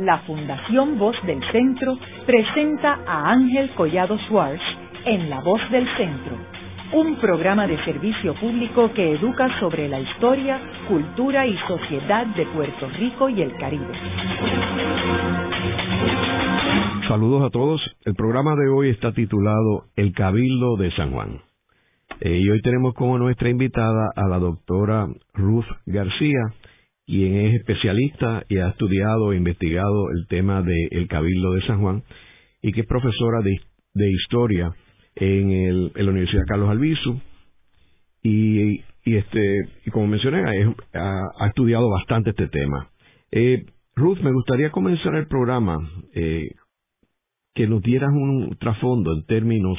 la Fundación Voz del Centro presenta a Ángel Collado Schwartz en La Voz del Centro, un programa de servicio público que educa sobre la historia, cultura y sociedad de Puerto Rico y el Caribe. Saludos a todos. El programa de hoy está titulado El Cabildo de San Juan. Eh, y hoy tenemos como nuestra invitada a la doctora Ruth García, quien es especialista y ha estudiado e investigado el tema del Cabildo de San Juan y que es profesora de, historia en, el, la Universidad Carlos Albizu y, este y como mencioné ha, estudiado bastante este tema. Eh, Ruth, me gustaría comenzar el programa eh, que nos dieras un trasfondo en términos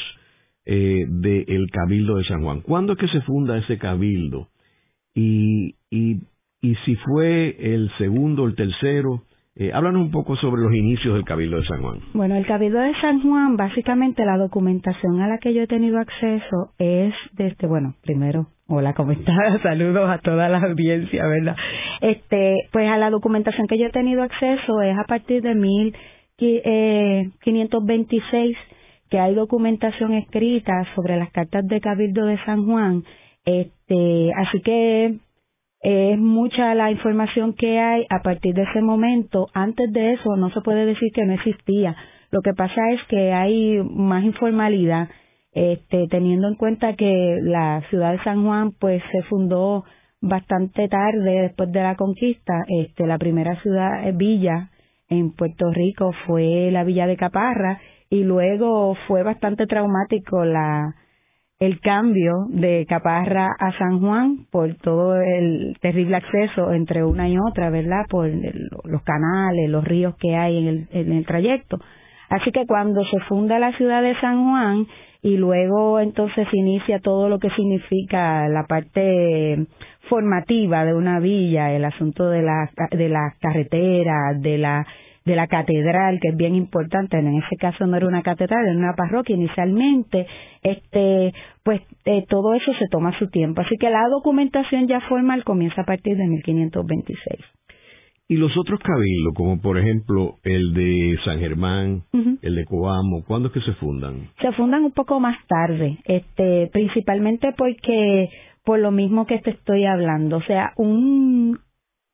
eh, del Cabildo de San Juan. ¿Cuándo es que se funda ese Cabildo? Y, y y si fue el segundo el tercero. Eh, háblanos un poco sobre los inicios del Cabildo de San Juan. Bueno, el Cabildo de San Juan, básicamente la documentación a la que yo he tenido acceso es desde, bueno, primero, hola, ¿cómo estás? Saludos a toda la audiencia, ¿verdad? Este, pues a la documentación que yo he tenido acceso es a partir de 1526 eh, que hay documentación escrita sobre las cartas de Cabildo de San Juan. Este, así que es mucha la información que hay a partir de ese momento. Antes de eso no se puede decir que no existía. Lo que pasa es que hay más informalidad, este, teniendo en cuenta que la ciudad de San Juan pues se fundó bastante tarde después de la conquista. Este, la primera ciudad eh, villa en Puerto Rico fue la villa de Caparra y luego fue bastante traumático la el cambio de Caparra a San Juan por todo el terrible acceso entre una y otra, ¿verdad? Por los canales, los ríos que hay en el, en el trayecto. Así que cuando se funda la ciudad de San Juan y luego entonces inicia todo lo que significa la parte formativa de una villa, el asunto de la de las carreteras, de la de la catedral, que es bien importante, en ese caso no era una catedral, era una parroquia inicialmente, este, pues eh, todo eso se toma su tiempo. Así que la documentación ya formal comienza a partir de 1526. Y los otros cabildos, como por ejemplo el de San Germán, el de Coamo, ¿cuándo es que se fundan? Se fundan un poco más tarde, este, principalmente porque por lo mismo que te estoy hablando, o sea, un,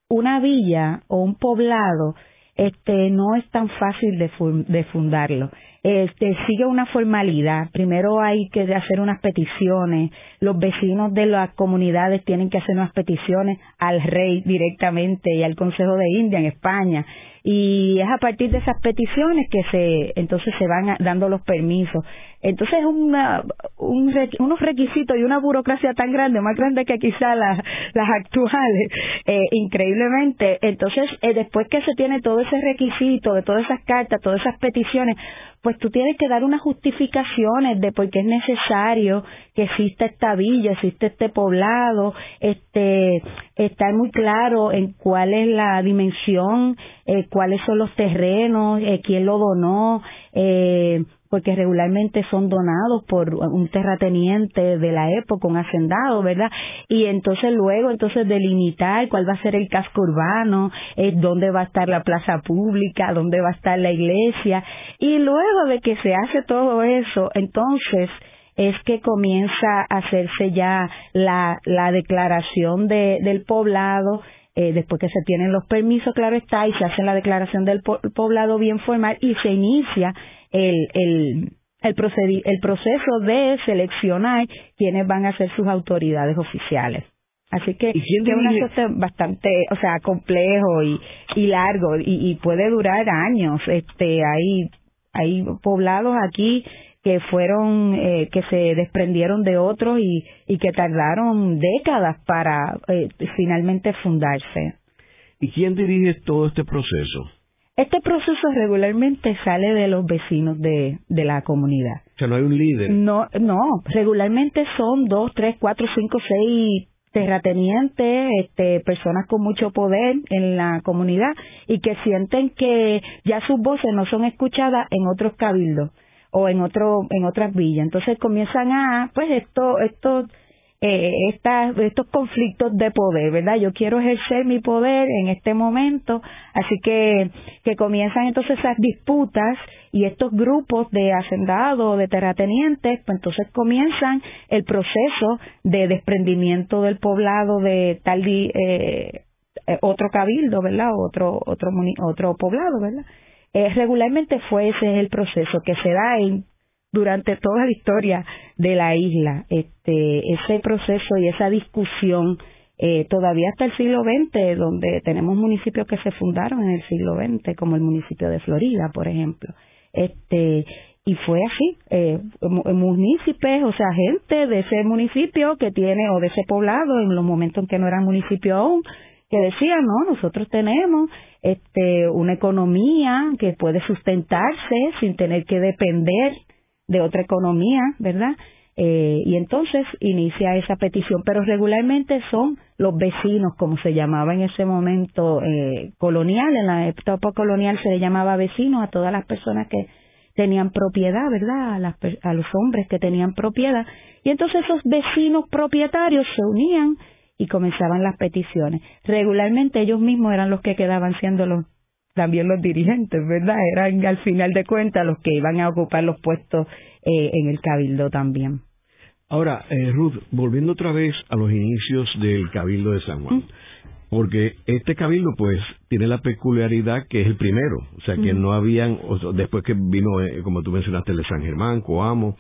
una villa o un poblado este no es tan fácil de, fundarlo. Este sigue una formalidad. Primero hay que hacer unas peticiones. Los vecinos de las comunidades tienen que hacer unas peticiones al rey directamente y al Consejo de India en España y es a partir de esas peticiones que se entonces se van dando los permisos entonces una, un, unos requisitos y una burocracia tan grande más grande que quizá las, las actuales eh, increíblemente entonces eh, después que se tiene todo ese requisito de todas esas cartas todas esas peticiones pues tú tienes que dar unas justificaciones de por qué es necesario que exista esta villa, existe este poblado, este, estar muy claro en cuál es la dimensión, eh, cuáles son los terrenos, eh, quién lo donó, eh, porque regularmente son donados por un terrateniente de la época, un hacendado, ¿verdad? Y entonces luego, entonces delimitar cuál va a ser el casco urbano, eh, dónde va a estar la plaza pública, dónde va a estar la iglesia. Y luego de que se hace todo eso, entonces es que comienza a hacerse ya la, la declaración de, del poblado, eh, después que se tienen los permisos, claro está, y se hace la declaración del poblado bien formal y se inicia el, el, el, el proceso de seleccionar quienes van a ser sus autoridades oficiales. Así que, es un asunto bastante, o sea, complejo y, y largo y, y puede durar años. Este, hay, hay poblados aquí que fueron, eh, que se desprendieron de otros y, y que tardaron décadas para eh, finalmente fundarse. ¿Y quién dirige todo este proceso? Este proceso regularmente sale de los vecinos de, de la comunidad. O sea, no hay un líder. No, no, regularmente son dos, tres, cuatro, cinco, seis terratenientes, este, personas con mucho poder en la comunidad y que sienten que ya sus voces no son escuchadas en otros cabildos o en otro en otras villas. Entonces comienzan a, pues esto esto eh, estos conflictos de poder, ¿verdad? Yo quiero ejercer mi poder en este momento, así que, que comienzan entonces esas disputas y estos grupos de hacendados, de terratenientes, pues entonces comienzan el proceso de desprendimiento del poblado de tal eh, eh, otro cabildo, ¿verdad? Otro, otro, otro poblado, ¿verdad? Eh, regularmente fue ese el proceso que se da en durante toda la historia de la isla, este, ese proceso y esa discusión eh, todavía hasta el siglo XX, donde tenemos municipios que se fundaron en el siglo XX, como el municipio de Florida, por ejemplo. Este, y fue así, eh, municipios, o sea, gente de ese municipio que tiene, o de ese poblado, en los momentos en que no era municipio aún, que decían, no, nosotros tenemos este, una economía que puede sustentarse sin tener que depender de otra economía, ¿verdad? Eh, y entonces inicia esa petición, pero regularmente son los vecinos, como se llamaba en ese momento eh, colonial, en la etapa colonial se le llamaba vecinos a todas las personas que tenían propiedad, ¿verdad? A, las, a los hombres que tenían propiedad. Y entonces esos vecinos propietarios se unían y comenzaban las peticiones. Regularmente ellos mismos eran los que quedaban siendo los también los dirigentes, ¿verdad? Eran al final de cuentas los que iban a ocupar los puestos eh, en el cabildo también. Ahora, eh, Ruth, volviendo otra vez a los inicios del cabildo de San Juan, porque este cabildo pues tiene la peculiaridad que es el primero, o sea que no habían, después que vino, eh, como tú mencionaste, el de San Germán, Coamo,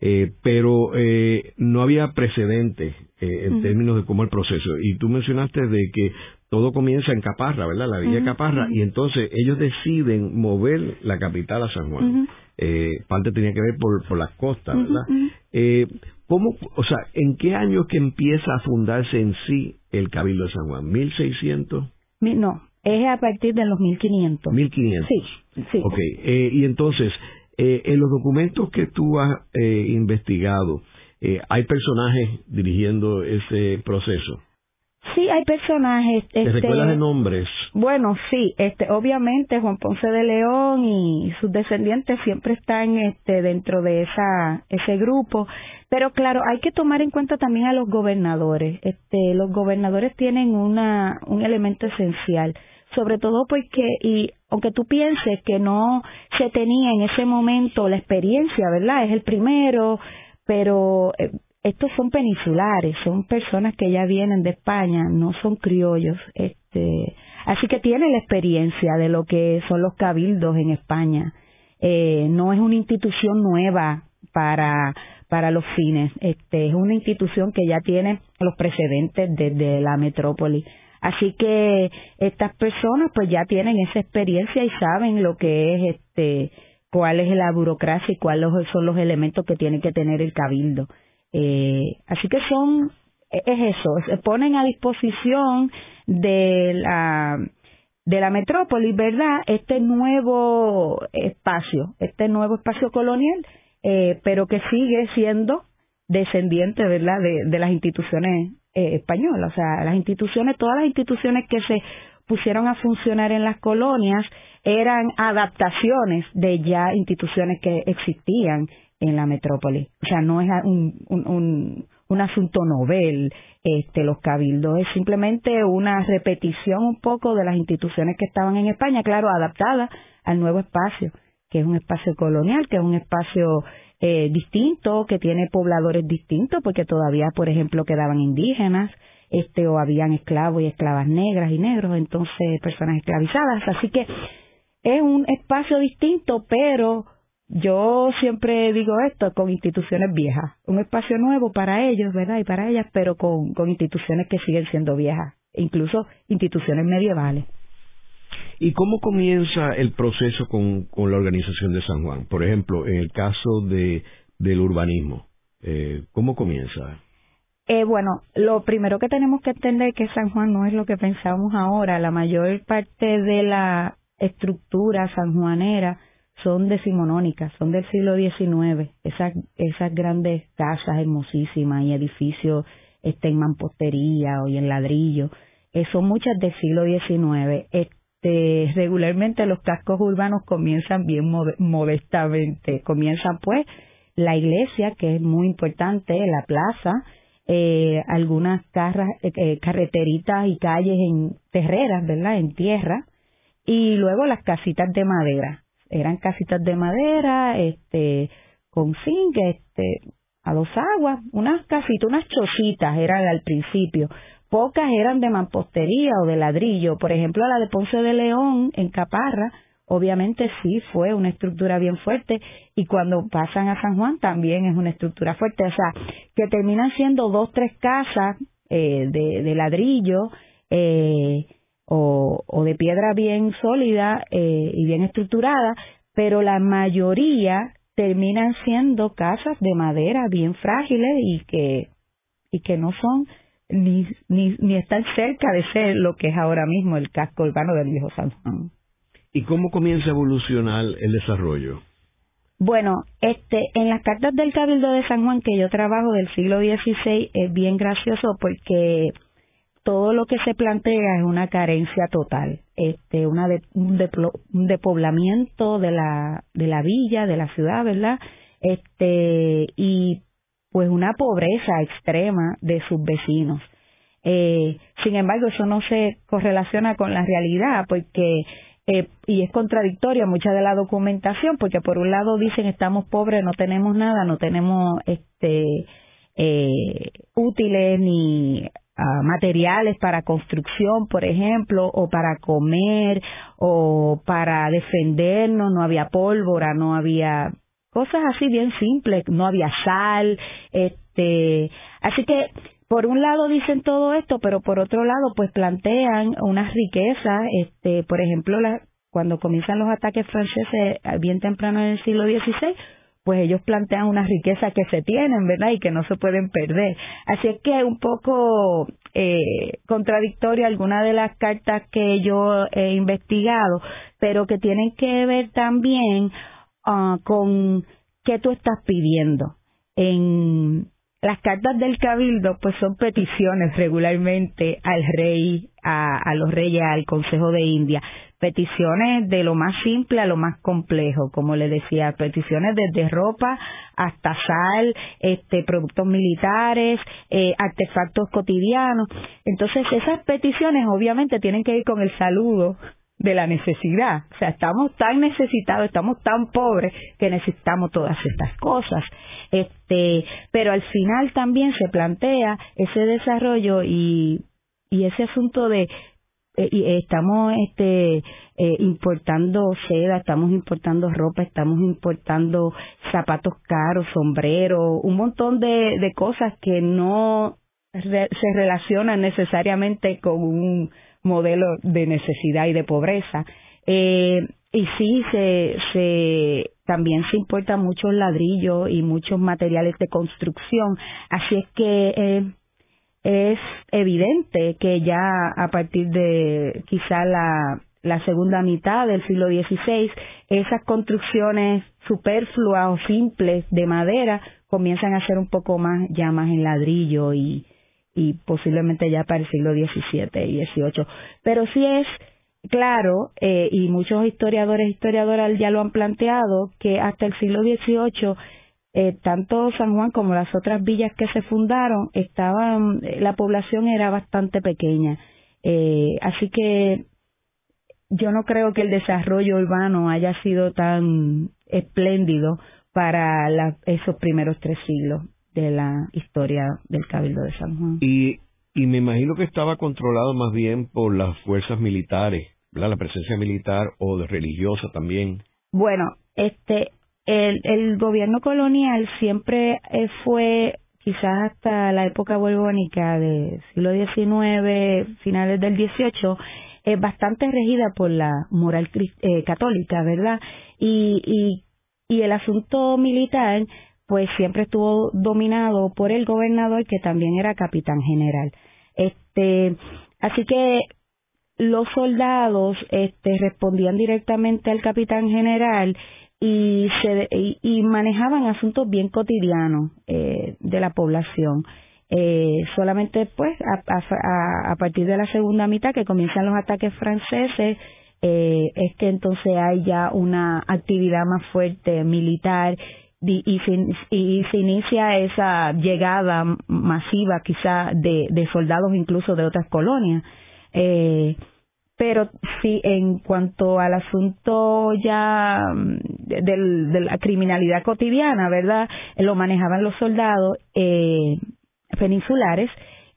eh, pero eh, no había precedente eh, en términos de cómo el proceso. Y tú mencionaste de que todo comienza en Caparra, ¿verdad? La Villa Caparra, y entonces ellos deciden mover la capital a San Juan. eh, parte tenía que ver por, por las costas, ¿verdad? Eh, ¿Cómo, o sea, en qué año que empieza a fundarse en sí el Cabildo de San Juan? ¿1600? No, es a partir de los 1500. 1500. Sí, sí. Ok, eh, y entonces, eh, en los documentos que tú has eh, investigado, ¿hay personajes dirigiendo ese proceso? Sí, hay personajes. ¿Te este, recuerdas de nombres? Bueno, sí, este, obviamente Juan Ponce de León y sus descendientes siempre están este, dentro de esa, ese grupo, pero claro, hay que tomar en cuenta también a los gobernadores. Este, los gobernadores tienen una, un elemento esencial, sobre todo porque, y aunque tú pienses que no se tenía en ese momento la experiencia, ¿verdad? Es el primero, pero eh, estos son peninsulares, son personas que ya vienen de España, no son criollos, este, así que tienen la experiencia de lo que son los cabildos en España. Eh, no es una institución nueva para para los fines, este, es una institución que ya tiene los precedentes desde la metrópoli. Así que estas personas pues ya tienen esa experiencia y saben lo que es este cuál es la burocracia y cuáles son los elementos que tiene que tener el cabildo. Eh, así que son, es eso, se ponen a disposición de la, de la metrópoli, ¿verdad? Este nuevo espacio, este nuevo espacio colonial, eh, pero que sigue siendo descendiente, ¿verdad?, de, de las instituciones eh, españolas. O sea, las instituciones, todas las instituciones que se pusieron a funcionar en las colonias eran adaptaciones de ya instituciones que existían en la metrópoli. O sea, no es un, un, un, asunto novel este, los cabildos, es simplemente una repetición un poco de las instituciones que estaban en España, claro, adaptadas al nuevo espacio, que es un espacio colonial, que es un espacio eh, distinto, que tiene pobladores distintos, porque todavía, por ejemplo, quedaban indígenas, este, o habían esclavos y esclavas negras y negros, entonces personas esclavizadas, así que es un espacio distinto, pero yo siempre digo esto con instituciones viejas, un espacio nuevo para ellos, ¿verdad? Y para ellas, pero con, con instituciones que siguen siendo viejas, incluso instituciones medievales. ¿Y cómo comienza el proceso con, con la organización de San Juan? Por ejemplo, en el caso de, del urbanismo, eh, ¿cómo comienza? Eh, bueno, lo primero que tenemos que entender es que San Juan no es lo que pensamos ahora. La mayor parte de la estructura sanjuanera son decimonónicas, son del siglo XIX, esas, esas grandes casas hermosísimas y edificios este, en mampostería o en ladrillo, eh, son muchas del siglo XIX. Este, regularmente los cascos urbanos comienzan bien modestamente, comienzan pues la iglesia, que es muy importante, la plaza, eh, algunas carras, eh, carreteritas y calles en terreras, ¿verdad? En tierra, y luego las casitas de madera. Eran casitas de madera, este, con zinc, este, a dos aguas, unas casitas, unas chocitas eran al principio. Pocas eran de mampostería o de ladrillo. Por ejemplo, la de Ponce de León, en Caparra, obviamente sí fue una estructura bien fuerte y cuando pasan a San Juan también es una estructura fuerte. O sea, que terminan siendo dos, tres casas eh, de, de, ladrillo eh, o, o, de piedra bien sólida eh, y bien estructurada, pero la mayoría terminan siendo casas de madera bien frágiles y que, y que no son ni, ni, ni están cerca de ser lo que es ahora mismo el casco urbano del viejo San Juan. ¿Y cómo comienza a evolucionar el desarrollo? Bueno, este, en las cartas del Cabildo de San Juan que yo trabajo del siglo XVI es bien gracioso porque todo lo que se plantea es una carencia total, este, una de, un, depoblamiento de la de la villa, de la ciudad, ¿verdad? Este y pues una pobreza extrema de sus vecinos. Eh, sin embargo, eso no se correlaciona con la realidad porque eh, y es contradictoria mucha de la documentación porque por un lado dicen estamos pobres, no tenemos nada, no tenemos este eh, útiles ni materiales para construcción, por ejemplo, o para comer, o para defendernos, no había pólvora, no había cosas así bien simples, no había sal, este, así que por un lado dicen todo esto, pero por otro lado pues plantean unas riquezas, este, por ejemplo, la, cuando comienzan los ataques franceses bien temprano en el siglo XVI, pues ellos plantean unas riquezas que se tienen, ¿verdad? Y que no se pueden perder. Así es que un poco eh, contradictoria alguna de las cartas que yo he investigado, pero que tienen que ver también uh, con qué tú estás pidiendo. En las cartas del cabildo pues son peticiones regularmente al rey, a, a los reyes, al Consejo de India peticiones de lo más simple a lo más complejo, como le decía, peticiones desde ropa hasta sal, este, productos militares, eh, artefactos cotidianos. Entonces esas peticiones obviamente tienen que ir con el saludo de la necesidad. O sea, estamos tan necesitados, estamos tan pobres que necesitamos todas estas cosas. Este, pero al final también se plantea ese desarrollo y, y ese asunto de eh, y estamos este eh, importando seda, estamos importando ropa, estamos importando zapatos caros, sombreros, un montón de, de cosas que no se relacionan necesariamente con un modelo de necesidad y de pobreza. Eh, y sí, se, se, también se importan muchos ladrillos y muchos materiales de construcción. Así es que eh, es evidente que ya a partir de quizá la, la segunda mitad del siglo XVI, esas construcciones superfluas o simples de madera comienzan a ser un poco más ya más en ladrillo y, y posiblemente ya para el siglo XVII y XVIII. Pero sí es claro, eh, y muchos historiadores historiadoras ya lo han planteado, que hasta el siglo XVIII eh, tanto San Juan como las otras villas que se fundaron estaban eh, la población era bastante pequeña eh, así que yo no creo que el desarrollo urbano haya sido tan espléndido para esos primeros tres siglos de la historia del Cabildo de San Juan. Y, y me imagino que estaba controlado más bien por las fuerzas militares, la presencia militar o de religiosa también. Bueno, este el, el gobierno colonial siempre eh, fue, quizás hasta la época borbónica del siglo XIX, finales del XVIII, es bastante regida por la moral eh, católica, ¿verdad? Y, y, y el asunto militar, pues siempre estuvo dominado por el gobernador, que también era capitán general. Este, así que los soldados este, respondían directamente al capitán general y, se, y, manejaban asuntos bien cotidianos eh, de la población. Eh, solamente pues a, a, partir de la segunda mitad que comienzan los ataques franceses eh, es que entonces hay ya una actividad más fuerte militar y, se, inicia esa llegada masiva quizá de, de soldados incluso de otras colonias. Eh, pero sí, en cuanto al asunto ya mm, de la criminalidad cotidiana, ¿verdad? Lo manejaban los soldados eh, peninsulares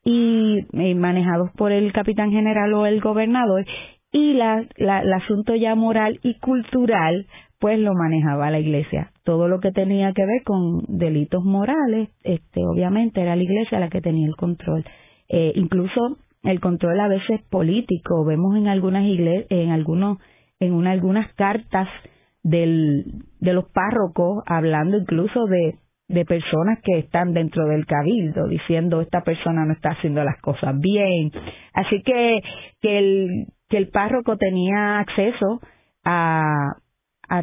y manejados por el capitán general o el gobernador y la, la, el asunto ya moral y cultural pues lo manejaba la iglesia. Todo lo que tenía que ver con delitos morales, este, obviamente era la iglesia la que tenía el control. Eh, incluso el control a veces político. Vemos en algunas iglesias, en algunos, en una, algunas cartas del, de los párrocos hablando incluso de, de personas que están dentro del cabildo diciendo esta persona no está haciendo las cosas bien. Así que, que el, que el párroco tenía acceso a,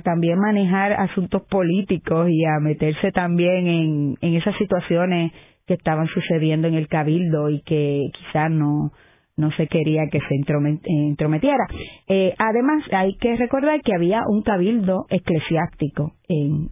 también manejar asuntos políticos y a meterse también en, esas situaciones que estaban sucediendo en el cabildo y que quizás no no se quería que se entrometiera. Eh, además, hay que recordar que había un cabildo eclesiástico en,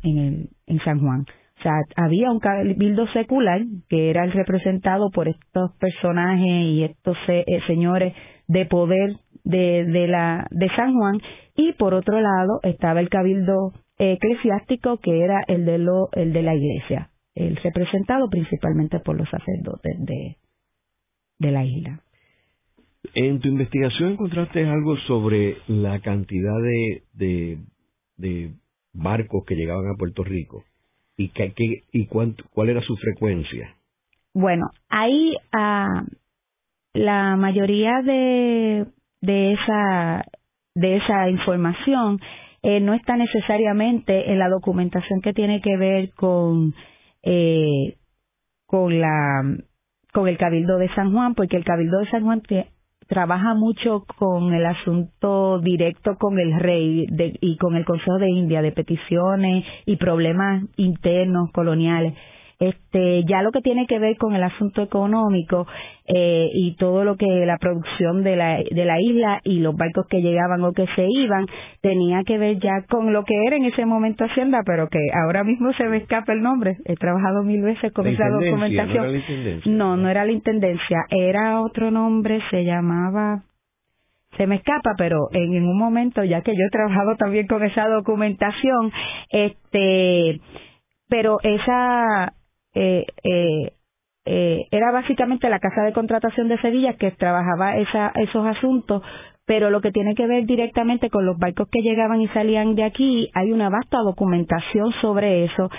en San Juan. O sea, había un cabildo secular que era el representado por estos personajes y estos eh, señores de poder de, de, la, de San Juan y por otro lado estaba el cabildo eclesiástico que era el de, lo, el de la iglesia, el representado principalmente por los sacerdotes de, de la isla. En tu investigación encontraste algo sobre la cantidad de, de, de barcos que llegaban a Puerto Rico y, que, y cuánto, cuál era su frecuencia. Bueno, ahí uh, la mayoría de, de esa de esa información eh, no está necesariamente en la documentación que tiene que ver con eh, con la con el Cabildo de San Juan, porque el Cabildo de San Juan trabaja mucho con el asunto directo con el rey y con el Consejo de India de peticiones y problemas internos coloniales. Este, ya lo que tiene que ver con el asunto económico eh, y todo lo que la producción de la, de la isla y los barcos que llegaban o que se iban tenía que ver ya con lo que era en ese momento Hacienda, pero que ahora mismo se me escapa el nombre. He trabajado mil veces con esa documentación. No, no era la intendencia, era otro nombre, se llamaba se me escapa, pero en, en un momento, ya que yo he trabajado también con esa documentación, este, pero esa eh, eh, eh, era básicamente la casa de contratación de Sevilla que trabajaba esa, esos asuntos, pero lo que tiene que ver directamente con los barcos que llegaban y salían de aquí, hay una vasta documentación sobre eso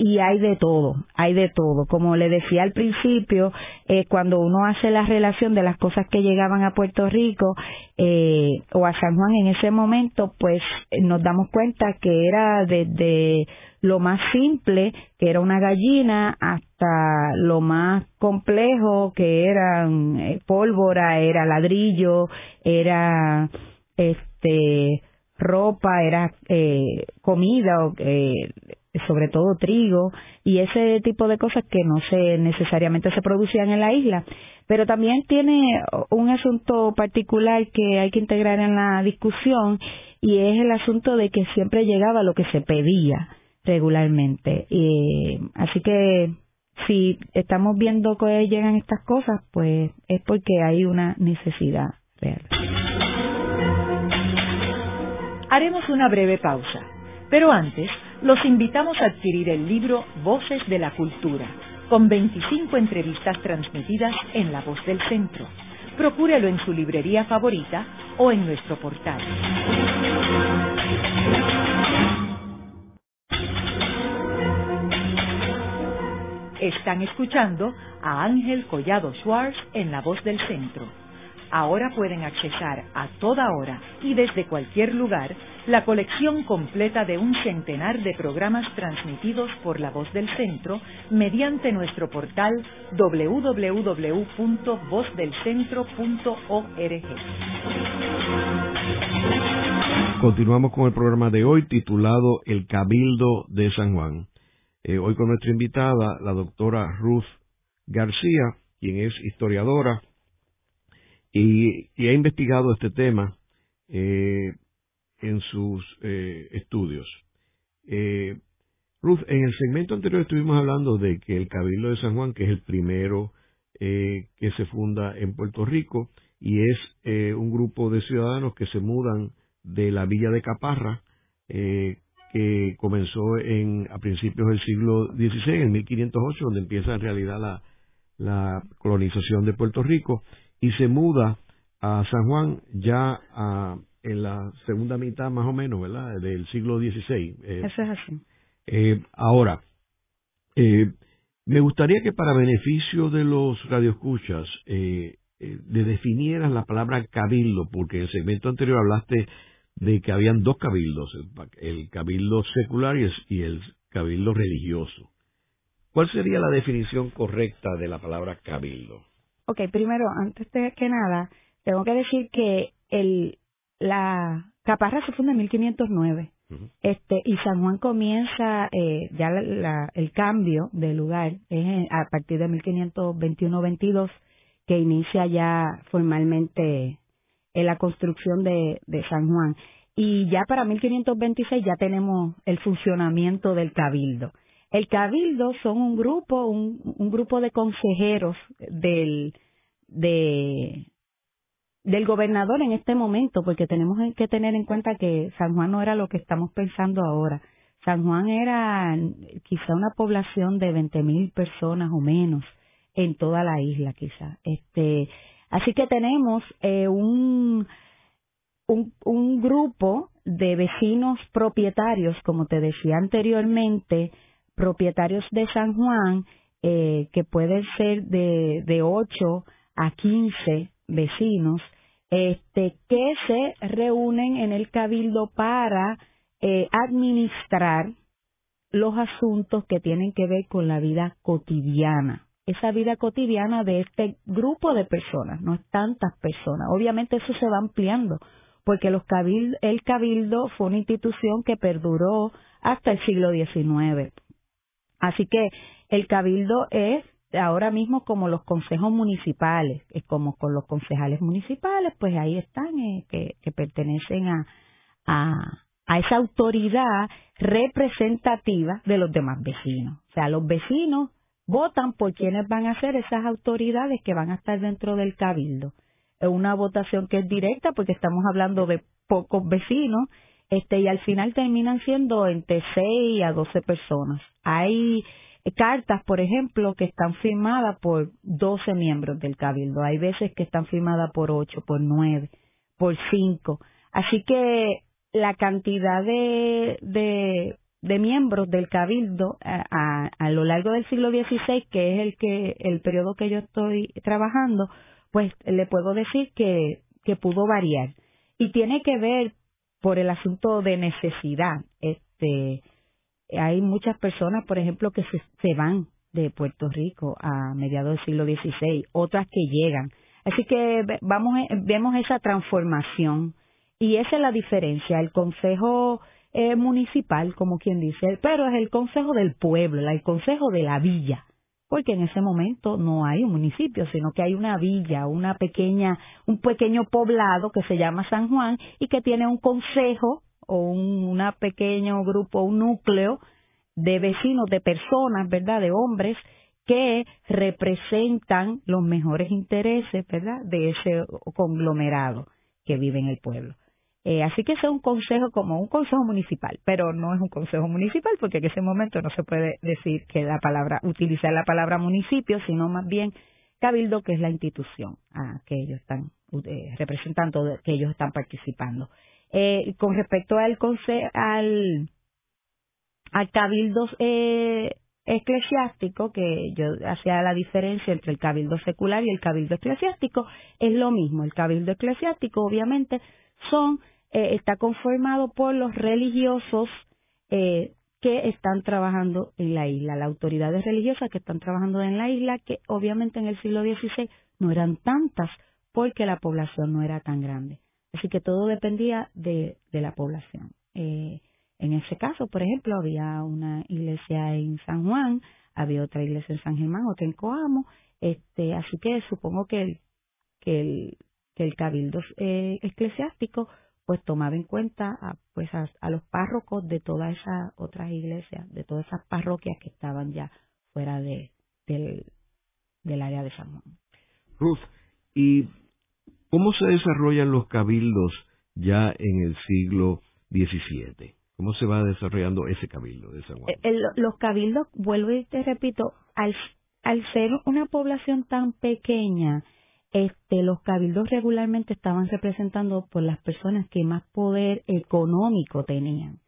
y hay de todo, hay de todo. Como le decía al principio, eh, cuando uno hace la relación de las cosas que llegaban a Puerto Rico eh, o a San Juan en ese momento, pues eh, nos damos cuenta que era desde lo más simple, que era una gallina, hasta lo más complejo, que eran eh, pólvora, era ladrillo, era este ropa, era eh, comida, eh, sobre todo trigo y ese tipo de cosas que no se necesariamente se producían en la isla. Pero también tiene un asunto particular que hay que integrar en la discusión y es el asunto de que siempre llegaba lo que se pedía regularmente. Y, así que si estamos viendo que llegan estas cosas, pues es porque hay una necesidad real. Haremos una breve pausa, pero antes los invitamos a adquirir el libro Voces de la Cultura, con 25 entrevistas transmitidas en La Voz del Centro. Procúrelo en su librería favorita o en nuestro portal. Están escuchando a Ángel Collado Schwartz en La Voz del Centro. Ahora pueden accesar a toda hora y desde cualquier lugar la colección completa de un centenar de programas transmitidos por La Voz del Centro mediante nuestro portal www.vozdelcentro.org. Continuamos con el programa de hoy titulado El Cabildo de San Juan. Eh, hoy con nuestra invitada, la doctora Ruth García, quien es historiadora y, ha investigado este tema eh, en sus eh, estudios. Ruth, en el segmento anterior estuvimos hablando de que el Cabildo de San Juan, que es el primero eh, que se funda en Puerto Rico, y es eh, un grupo de ciudadanos que se mudan de la villa de Caparra, eh, que comenzó en, a principios del siglo XVI, en 1508, donde empieza en realidad la, la colonización de Puerto Rico, y se muda a San Juan ya a, en la segunda mitad más o menos, ¿verdad?, del siglo XVI. Eh, Eso es así. Eh, ahora, eh, me gustaría que para beneficio de los radioescuchas, eh, eh, le definieras la palabra cabildo, porque en el segmento anterior hablaste de que habían dos cabildos, el, cabildo secular y el, cabildo religioso. ¿Cuál sería la definición correcta de la palabra cabildo? Ok, primero, antes de que nada, tengo que decir que el, la Caparra se funda en 1509. Este, y San Juan comienza eh, ya la, el cambio de lugar es a partir de 1521-22 que inicia ya formalmente en la construcción de, de San Juan. Y ya para 1526 ya tenemos el funcionamiento del cabildo. El cabildo son un grupo, un, un grupo de consejeros del, de, del gobernador en este momento, porque tenemos que tener en cuenta que San Juan no era lo que estamos pensando ahora. San Juan era quizá una población de 20.000 mil personas o menos en toda la isla, quizá. Este, así que tenemos eh, un, un, grupo de vecinos propietarios, como te decía anteriormente, propietarios de San Juan, eh, que pueden ser de, de 8 a 15 vecinos, este, que se reúnen en el cabildo para eh, administrar los asuntos que tienen que ver con la vida cotidiana, esa vida cotidiana de este grupo de personas, no es tantas personas. Obviamente eso se va ampliando, porque los el cabildo fue una institución que perduró hasta el siglo XIX. Así que el cabildo es ahora mismo como los consejos municipales, es como con los concejales municipales, pues ahí están, eh, que, pertenecen a, a esa autoridad representativa de los demás vecinos. O sea, los vecinos votan por quienes van a ser esas autoridades que van a estar dentro del cabildo. Es una votación que es directa porque estamos hablando de pocos vecinos este y al final terminan siendo entre 6 a 12 personas. Hay cartas, por ejemplo, que están firmadas por 12 miembros del cabildo. Hay veces que están firmadas por 8, por 9, por 5. Así que la cantidad de, de, de miembros del cabildo a, a, lo largo del siglo XVI, que es el que el periodo que yo estoy trabajando, pues le puedo decir que, que pudo variar y tiene que ver por el asunto de necesidad. Este, hay muchas personas, por ejemplo, que se, se van de Puerto Rico a mediados del siglo XVI, otras que llegan. Así que vamos, vemos esa transformación y esa es la diferencia. El Consejo eh, Municipal, como quien dice, pero es el Consejo del Pueblo, el Consejo de la Villa, porque en ese momento no hay un municipio, sino que hay una villa, una pequeña, un pequeño poblado que se llama San Juan y que tiene un consejo o un pequeño grupo, un núcleo de vecinos, de personas, ¿verdad? De hombres que representan los mejores intereses, ¿verdad? De ese conglomerado que vive en el pueblo. Eh, así que ese es un consejo como un consejo municipal, pero no es un consejo municipal porque en ese momento no se puede decir que la palabra, utilizar la palabra municipio, sino más bien cabildo, que es la institución a que ellos están eh, representando, que ellos están participando. Eh, con respecto al, al, al cabildo eh, eclesiástico, que yo hacía la diferencia entre el cabildo secular y el cabildo eclesiástico, es lo mismo. El cabildo eclesiástico, obviamente, son eh, está conformado por los religiosos eh, que están trabajando en la isla, las autoridades religiosas que están trabajando en la isla, que obviamente en el siglo XVI no eran tantas porque la población no era tan grande. Así que todo dependía de, de la población. Eh, en ese caso, por ejemplo, había una iglesia en San Juan, había otra iglesia en San Germán, otra en Coamo, este, así que supongo que el, que el, que el cabildo eh, eclesiástico pues tomaba en cuenta a, pues a, los párrocos de todas esas otras iglesias, de todas esas parroquias que estaban ya fuera de, del, del área de San Juan. Ruth, ¿y cómo se desarrollan los cabildos ya en el siglo XVII? ¿Cómo se va desarrollando ese cabildo de San Juan? Eh, los cabildos, vuelvo y te repito, al, al ser una población tan pequeña, este, los cabildos regularmente estaban representados por las personas que más poder económico tenían.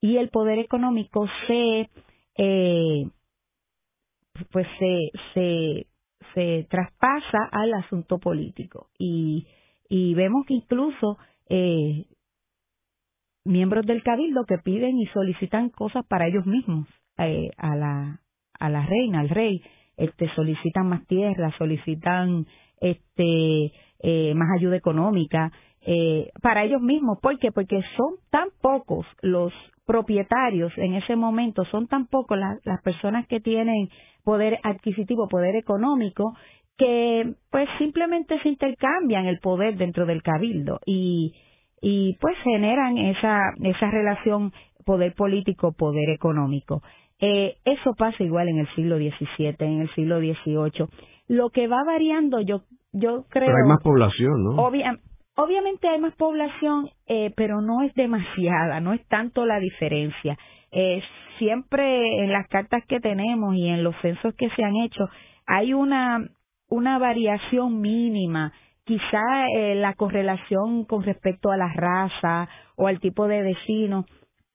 Y el poder económico se, eh, pues se, se, se traspasa al asunto político. Y, y vemos que incluso eh, miembros del cabildo que piden y solicitan cosas para ellos mismos, eh, a, la, a la reina, al rey, este, solicitan más tierra, solicitan este eh, más ayuda económica eh, para ellos mismos. ¿Por qué? Porque son tan pocos los propietarios en ese momento, son tan pocos las personas que tienen poder adquisitivo, poder económico, que pues simplemente se intercambian el poder dentro del cabildo y, y pues generan esa, esa relación poder político, poder económico. Eh, eso pasa igual en el siglo XVII, en el siglo XVIII. Lo que va variando, yo, yo creo. Pero hay más población, ¿no? obviamente hay más población, eh, pero no es demasiada, no es tanto la diferencia. Eh, siempre en las cartas que tenemos y en los censos que se han hecho, hay una, una variación mínima quizá eh, la correlación con respecto a la raza o al tipo de vecino,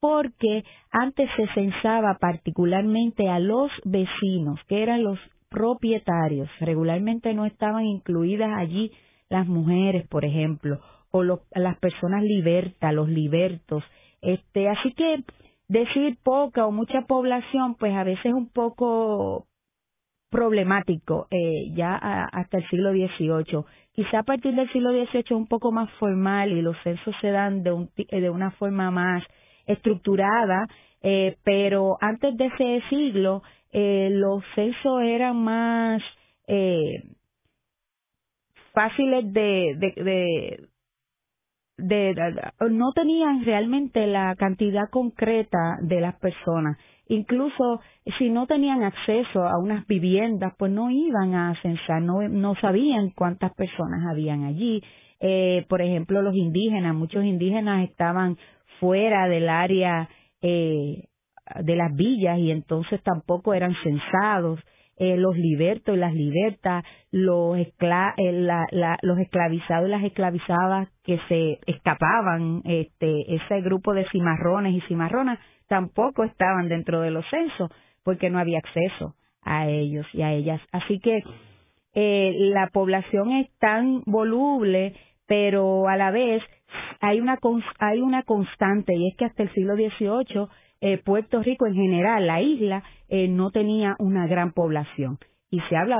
porque antes se censaba particularmente a los vecinos, que eran los propietarios. Regularmente no estaban incluidas allí las mujeres, por ejemplo, o las personas libertas, los libertos. Este, así que decir poca o mucha población, pues a veces es un poco problemático eh, ya hasta el siglo XVIII. Quizá a partir del siglo XVIII un poco más formal y los censos se dan de, un, de una forma más estructurada, eh, pero antes de ese siglo eh, los censos eran más eh, fáciles de, de, no tenían realmente la cantidad concreta de las personas. Incluso si no tenían acceso a unas viviendas, pues no iban a censar, no, no sabían cuántas personas habían allí. Eh, por ejemplo, los indígenas, muchos indígenas estaban fuera del área eh, de las villas y entonces tampoco eran censados. Eh, los libertos y las libertas, los, eh, los esclavizados y las esclavizadas que se escapaban, este, ese grupo de cimarrones y cimarronas tampoco estaban dentro de los censos porque no había acceso a ellos y a ellas. Así que eh, la población es tan voluble, pero a la vez hay una, hay una constante y es que hasta el siglo XVIII eh, Puerto Rico en general, la isla, eh, no tenía una gran población. Y se habla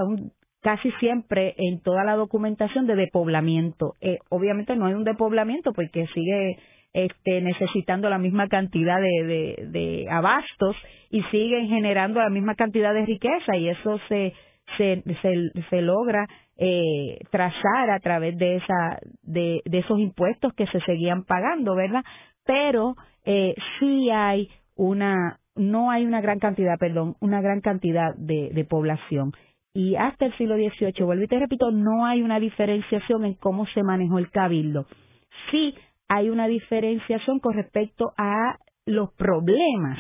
casi siempre en toda la documentación de depoblamiento. Eh, obviamente no hay un depoblamiento porque sigue este, necesitando la misma cantidad de, de, abastos y siguen generando la misma cantidad de riqueza y eso se, se, se, logra eh, trazar a través de, esa, de, de esos impuestos que se seguían pagando, ¿verdad? Pero eh, sí hay una, no hay una gran cantidad, perdón, una gran cantidad de, de población. Y hasta el siglo XVIII, vuelvo y te repito, no hay una diferenciación en cómo se manejó el cabildo. Sí hay una diferenciación con respecto a los problemas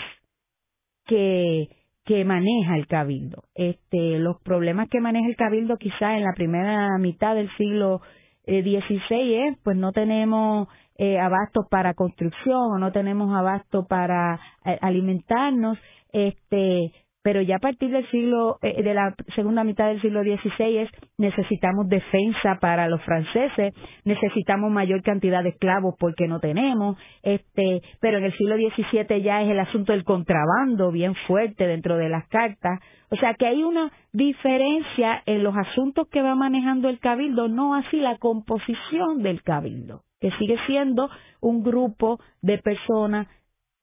que, que maneja el cabildo. Este, los problemas que maneja el cabildo quizá en la primera mitad del siglo Eh, es, pues no tenemos eh, abasto para construcción o no tenemos abasto para eh, alimentarnos, este, pero ya a partir del siglo, eh, de la segunda mitad del siglo XVI necesitamos defensa para los franceses, necesitamos mayor cantidad de esclavos porque no tenemos, este, pero en el siglo XVII ya es el asunto del contrabando bien fuerte dentro de las cartas, o sea que hay una diferencia en los asuntos que va manejando el cabildo, no así la composición del cabildo, que sigue siendo un grupo de personas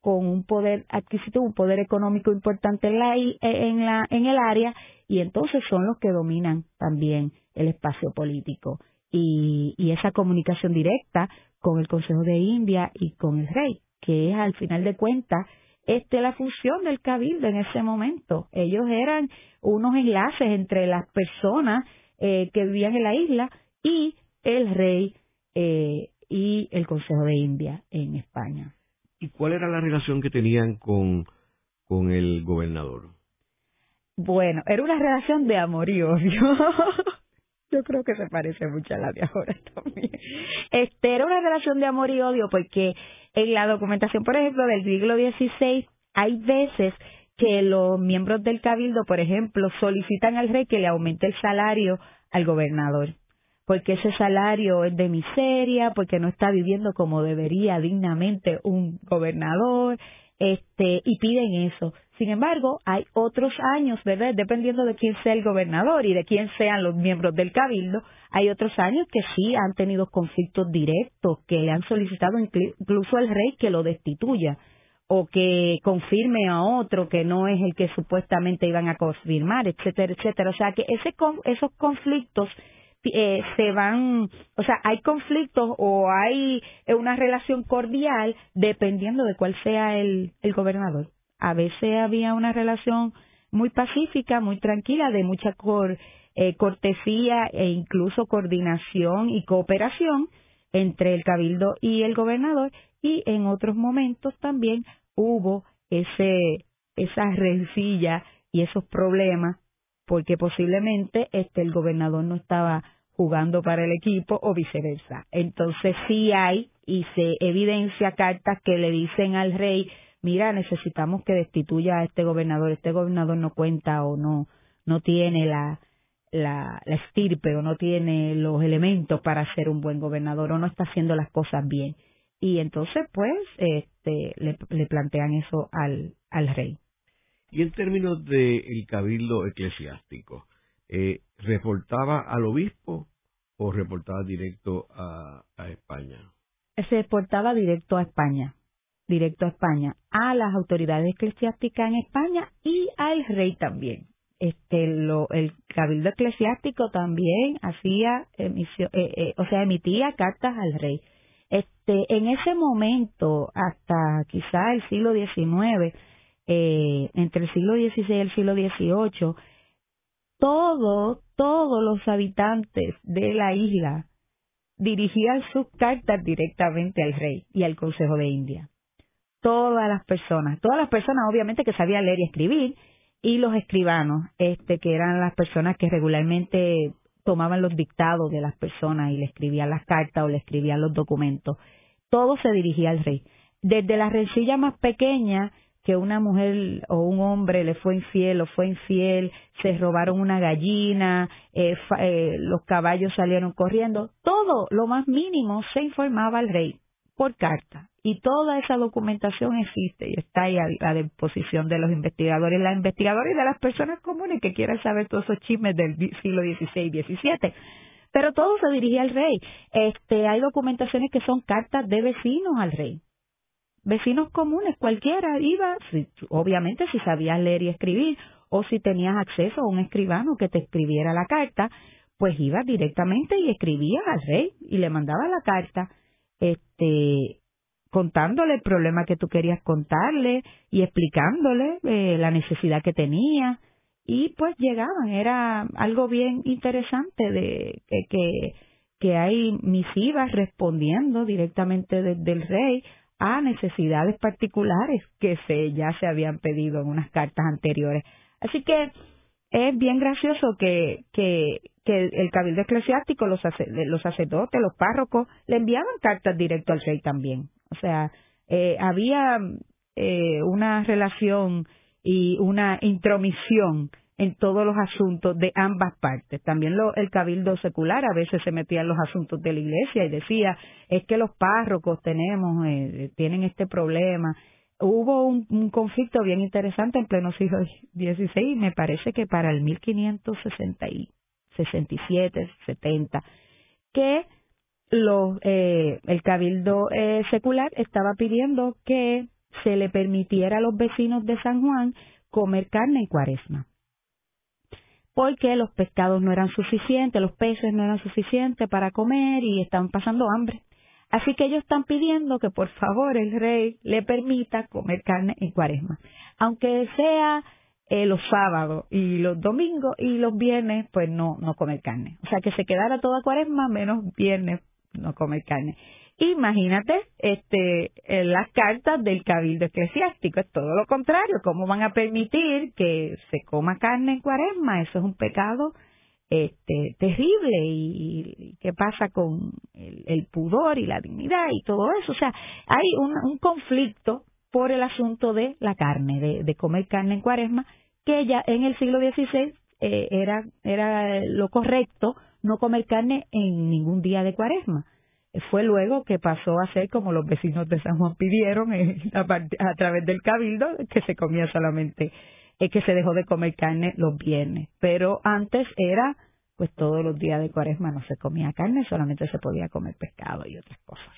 con un poder adquisitivo, un poder económico importante en, la, en, la, en el área y entonces son los que dominan también el espacio político. y, y esa comunicación directa con el Consejo de India y con el rey, que es al final de cuentas este la función del cabildo en ese momento. Ellos eran unos enlaces entre las personas eh, que vivían en la isla y el rey eh, y el Consejo de India en España. ¿Y cuál era la relación que tenían con, con el gobernador? Bueno, era una relación de amor y odio. Yo creo que se parece mucho a la de ahora también. Este era una relación de amor y odio porque en la documentación, por ejemplo, del siglo XVI, hay veces que los miembros del cabildo, por ejemplo, solicitan al rey que le aumente el salario al gobernador, porque ese salario es de miseria, porque no está viviendo como debería dignamente un gobernador, este, y piden eso. Sin embargo, hay otros años, ¿verdad? Dependiendo de quién sea el gobernador y de quién sean los miembros del cabildo, hay otros años que sí han tenido conflictos directos, que le han solicitado incluso al rey que lo destituya o que confirme a otro que no es el que supuestamente iban a confirmar, etcétera, etcétera. O sea que ese, esos conflictos eh, se van, o sea, hay conflictos o hay una relación cordial dependiendo de cuál sea el, el gobernador. A veces había una relación muy pacífica, muy tranquila, de mucha eh, cortesía e incluso coordinación y cooperación entre el cabildo y el gobernador y en otros momentos también hubo ese esa rencilla y esos problemas porque posiblemente este el gobernador no estaba jugando para el equipo o viceversa. Entonces sí hay y se evidencia cartas que le dicen al rey, mira, necesitamos que destituya a este gobernador, este gobernador no cuenta o no no tiene la la, la estirpe o no tiene los elementos para ser un buen gobernador o no está haciendo las cosas bien y entonces pues este le, le plantean eso al, al rey. Y en términos del cabildo eclesiástico, eh, ¿reportaba al obispo o reportaba directo a, a España? Se reportaba directo a España, directo a España, a las autoridades eclesiásticas en España y al rey también. Este, lo, el cabildo eclesiástico también hacía emisión, eh, eh, o sea, emitía cartas al rey este, en ese momento, hasta quizá el siglo XIX, eh, entre el siglo XVI y el siglo XVIII, todos, todos los habitantes de la isla dirigían sus cartas directamente al rey y al Consejo de India. Todas las personas, todas las personas obviamente que sabían leer y escribir, y los escribanos, este, que eran las personas que regularmente tomaban los dictados de las personas y le escribían las cartas o le escribían los documentos. Todo se dirigía al rey. Desde la rencilla más pequeña, que una mujer o un hombre le fue infiel o fue infiel, se robaron una gallina, eh, eh, los caballos salieron corriendo, todo lo más mínimo se informaba al rey por carta. Y toda esa documentación existe y está ahí a, la disposición de los investigadores, las investigadores y de las personas comunes que quieran saber todos esos chismes del siglo XVI y XVII. Pero todo se dirigía al rey. Este, hay documentaciones que son cartas de vecinos al rey. Vecinos comunes, cualquiera iba, obviamente si sabías leer y escribir, o si tenías acceso a un escribano que te escribiera la carta, pues iba directamente y escribía al rey y le mandaba la carta este contándole el problema que tú querías contarle y explicándole eh, la necesidad que tenía. Y pues llegaban. Era algo bien interesante de que, que, que hay misivas respondiendo directamente desde el rey a necesidades particulares que se ya se habían pedido en unas cartas anteriores así que es bien gracioso que, que, que el cabildo eclesiástico, los, los sacerdotes, los párrocos, le enviaban cartas directo al rey también. O sea, eh, había eh, una relación y una intromisión en todos los asuntos de ambas partes. También lo, el cabildo secular a veces se metía en los asuntos de la iglesia y decía, es que los párrocos tenemos, eh, tienen este problema hubo un, conflicto bien interesante en pleno siglo XVI, me parece que para el 1567, 70, que lo, eh, el cabildo eh, secular estaba pidiendo que se le permitiera a los vecinos de San Juan comer carne en cuaresma. Porque los pescados no eran suficientes, los peces no eran suficientes para comer y estaban pasando hambre. Así que ellos están pidiendo que por favor el rey le permita comer carne en cuaresma, aunque sea eh, los sábados y los domingos y los viernes, pues no, no comer carne. O sea, que se quedara toda cuaresma menos viernes no comer carne. Imagínate este, las cartas del cabildo eclesiástico, es todo lo contrario. ¿Cómo van a permitir que se coma carne en cuaresma? Eso es un pecado este, terrible. ¿Y, qué pasa con el, pudor y la dignidad y todo eso? O sea, hay un, conflicto por el asunto de la carne, de, de, comer carne en cuaresma, que ya en el siglo XVI eh, era, era lo correcto no comer carne en ningún día de cuaresma fue luego que pasó a ser como los vecinos de San Juan pidieron eh, a, través del cabildo que se comía solamente eh, que se dejó de comer carne los viernes. Pero antes era pues todos los días de cuaresma no se comía carne solamente se podía comer pescado y otras cosas.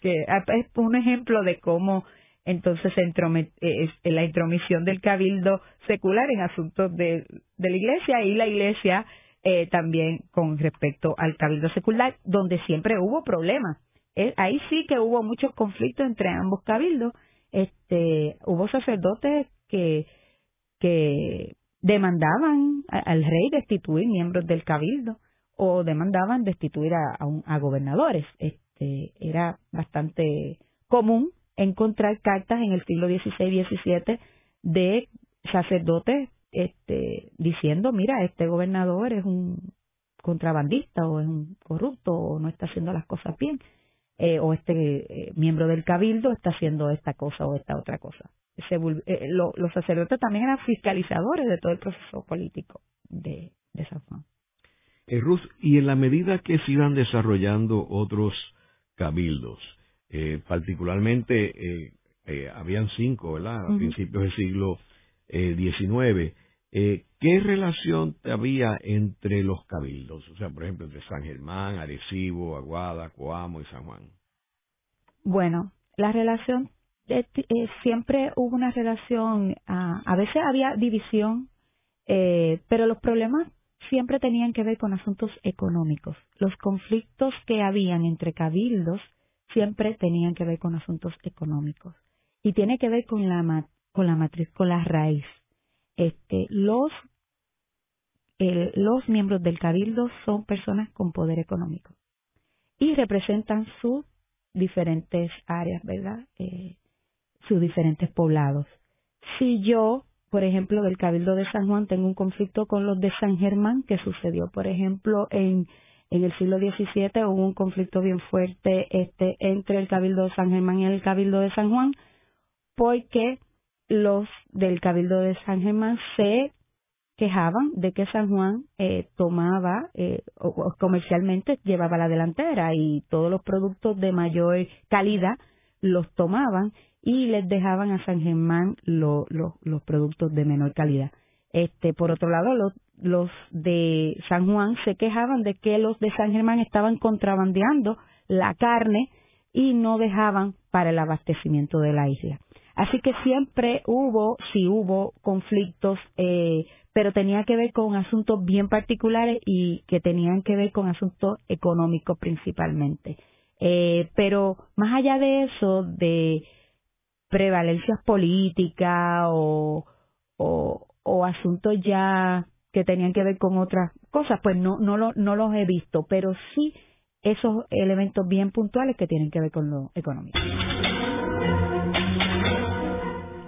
Que ah, es un ejemplo de cómo entonces eh, la intromisión del cabildo secular en asuntos de la iglesia y la iglesia eh, también con respecto al cabildo secular, donde siempre hubo problemas. Eh, ahí sí que hubo muchos conflictos entre ambos cabildos. Este, hubo sacerdotes que, que demandaban al rey destituir miembros del cabildo o demandaban destituir a, a, a gobernadores. Este, era bastante común encontrar cartas en el siglo XVI y XVII de sacerdotes este, diciendo, mira, este gobernador es un contrabandista o es un corrupto o no está haciendo las cosas bien, eh, o este eh, miembro del cabildo está haciendo esta cosa o esta otra cosa. Eh, los sacerdotes también eran fiscalizadores de todo el proceso político de, de San Juan. Ruth, y en la medida que se iban desarrollando otros cabildos, particularmente habían cinco, ¿verdad? A principios del siglo XIX, eh, ¿Qué relación había entre los cabildos? O sea, por ejemplo, entre San Germán, Arecibo, Aguada, Coamo y San Juan. Bueno, la relación, eh, eh, siempre hubo una relación, ah, a veces había división, pero los problemas siempre tenían que ver con asuntos económicos. Los conflictos que habían entre cabildos siempre tenían que ver con asuntos económicos. Y tiene que ver con la, con la matriz, con la raíz este, los, los miembros del cabildo son personas con poder económico y representan sus diferentes áreas, ¿verdad? Eh, sus diferentes poblados. Si yo, por ejemplo, del Cabildo de San Juan tengo un conflicto con los de San Germán, que sucedió, por ejemplo, en, en el siglo XVII, hubo un conflicto bien fuerte este, entre el Cabildo de San Germán y el Cabildo de San Juan, porque los del Cabildo de San Germán se quejaban de que San Juan eh, tomaba eh, o, comercialmente llevaba la delantera y todos los productos de mayor calidad los tomaban y les dejaban a San Germán los productos de menor calidad. Este, por otro lado, los, los de San Juan se quejaban de que los de San Germán estaban contrabandeando la carne y no dejaban para el abastecimiento de la isla. Así que siempre hubo, sí hubo conflictos, eh, pero tenía que ver con asuntos bien particulares y que tenían que ver con asuntos económicos principalmente. Eh, pero más allá de eso, de prevalencias políticas o, o, asuntos ya que tenían que ver con otras cosas, pues no, no, lo, no los he visto, pero sí esos elementos bien puntuales que tienen que ver con lo económico.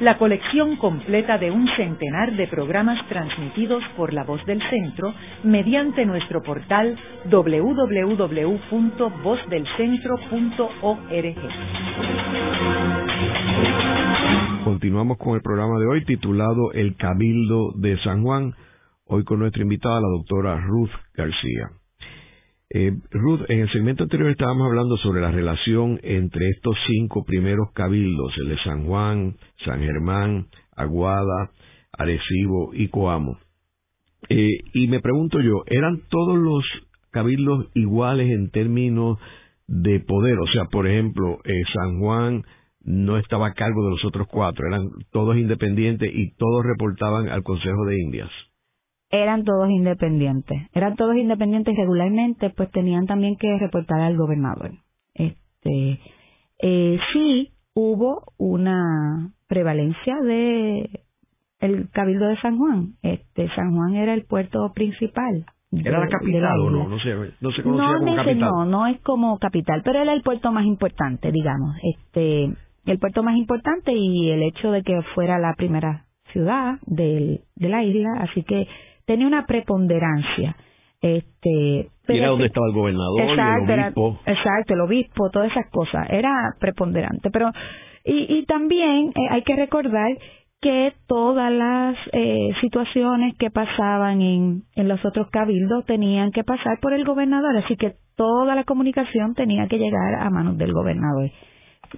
la colección completa de un centenar de programas transmitidos por la voz del centro mediante nuestro portal www.vozdelcentro.org. Continuamos con el programa de hoy titulado El Cabildo de San Juan, hoy con nuestra invitada la doctora Ruth García. Eh, Ruth, en el segmento anterior estábamos hablando sobre la relación entre estos cinco primeros cabildos, el de San Juan, San Germán, Aguada, Arecibo y Coamo. Eh, y me pregunto yo, ¿eran todos los cabildos iguales en términos de poder? O sea, por ejemplo, eh, San Juan no estaba a cargo de los otros cuatro, eran todos independientes y todos reportaban al Consejo de Indias eran todos independientes. Eran todos independientes y regularmente pues tenían también que reportar al gobernador. Este, eh, sí hubo una prevalencia de el cabildo de San Juan. Este, San Juan era el puerto principal. ¿Era la capital o no? No se, no se conocía no, como capital. No, no es como capital, pero era el puerto más importante, digamos. Este, el puerto más importante y el hecho de que fuera la primera ciudad del, de la isla, así que tenía una preponderancia. Este, era donde estaba el gobernador, exacto, el obispo. exacto, el obispo, todas esas cosas. Era preponderante. Pero, y, y también eh, hay que recordar que todas las eh, situaciones que pasaban en, en los otros cabildos tenían que pasar por el gobernador, así que toda la comunicación tenía que llegar a manos del gobernador.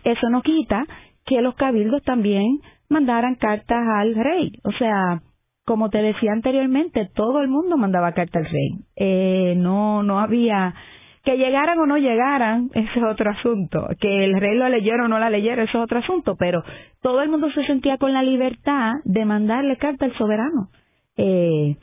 Eso no quita que los cabildos también mandaran cartas al rey, o sea, como te decía anteriormente, todo el mundo mandaba carta al rey. Eh, no, no había que llegaran o no llegaran, ese es otro asunto. Que el rey lo leyera o no la leyera, eso es otro asunto. Pero todo el mundo se sentía con la libertad de mandarle carta al soberano, eh,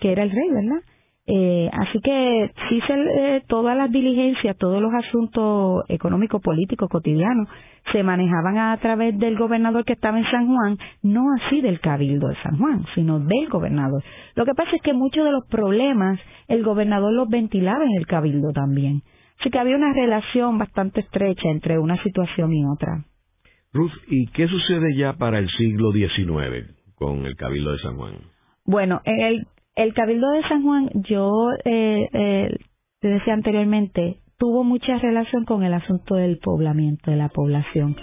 que era el rey, ¿verdad? Eh, así que sí, se, eh, todas las diligencias, todos los asuntos económicos, políticos, cotidianos, se manejaban a través del gobernador que estaba en San Juan, no así del cabildo de San Juan, sino del gobernador. Lo que pasa es que muchos de los problemas el gobernador los ventilaba en el cabildo también. Así que había una relación bastante estrecha entre una situación y otra. Ruth, ¿y qué sucede ya para el siglo XIX con el cabildo de San Juan? Bueno, en el el Cabildo de San Juan, yo eh, eh, te decía anteriormente, tuvo mucha relación con el asunto del poblamiento de la población.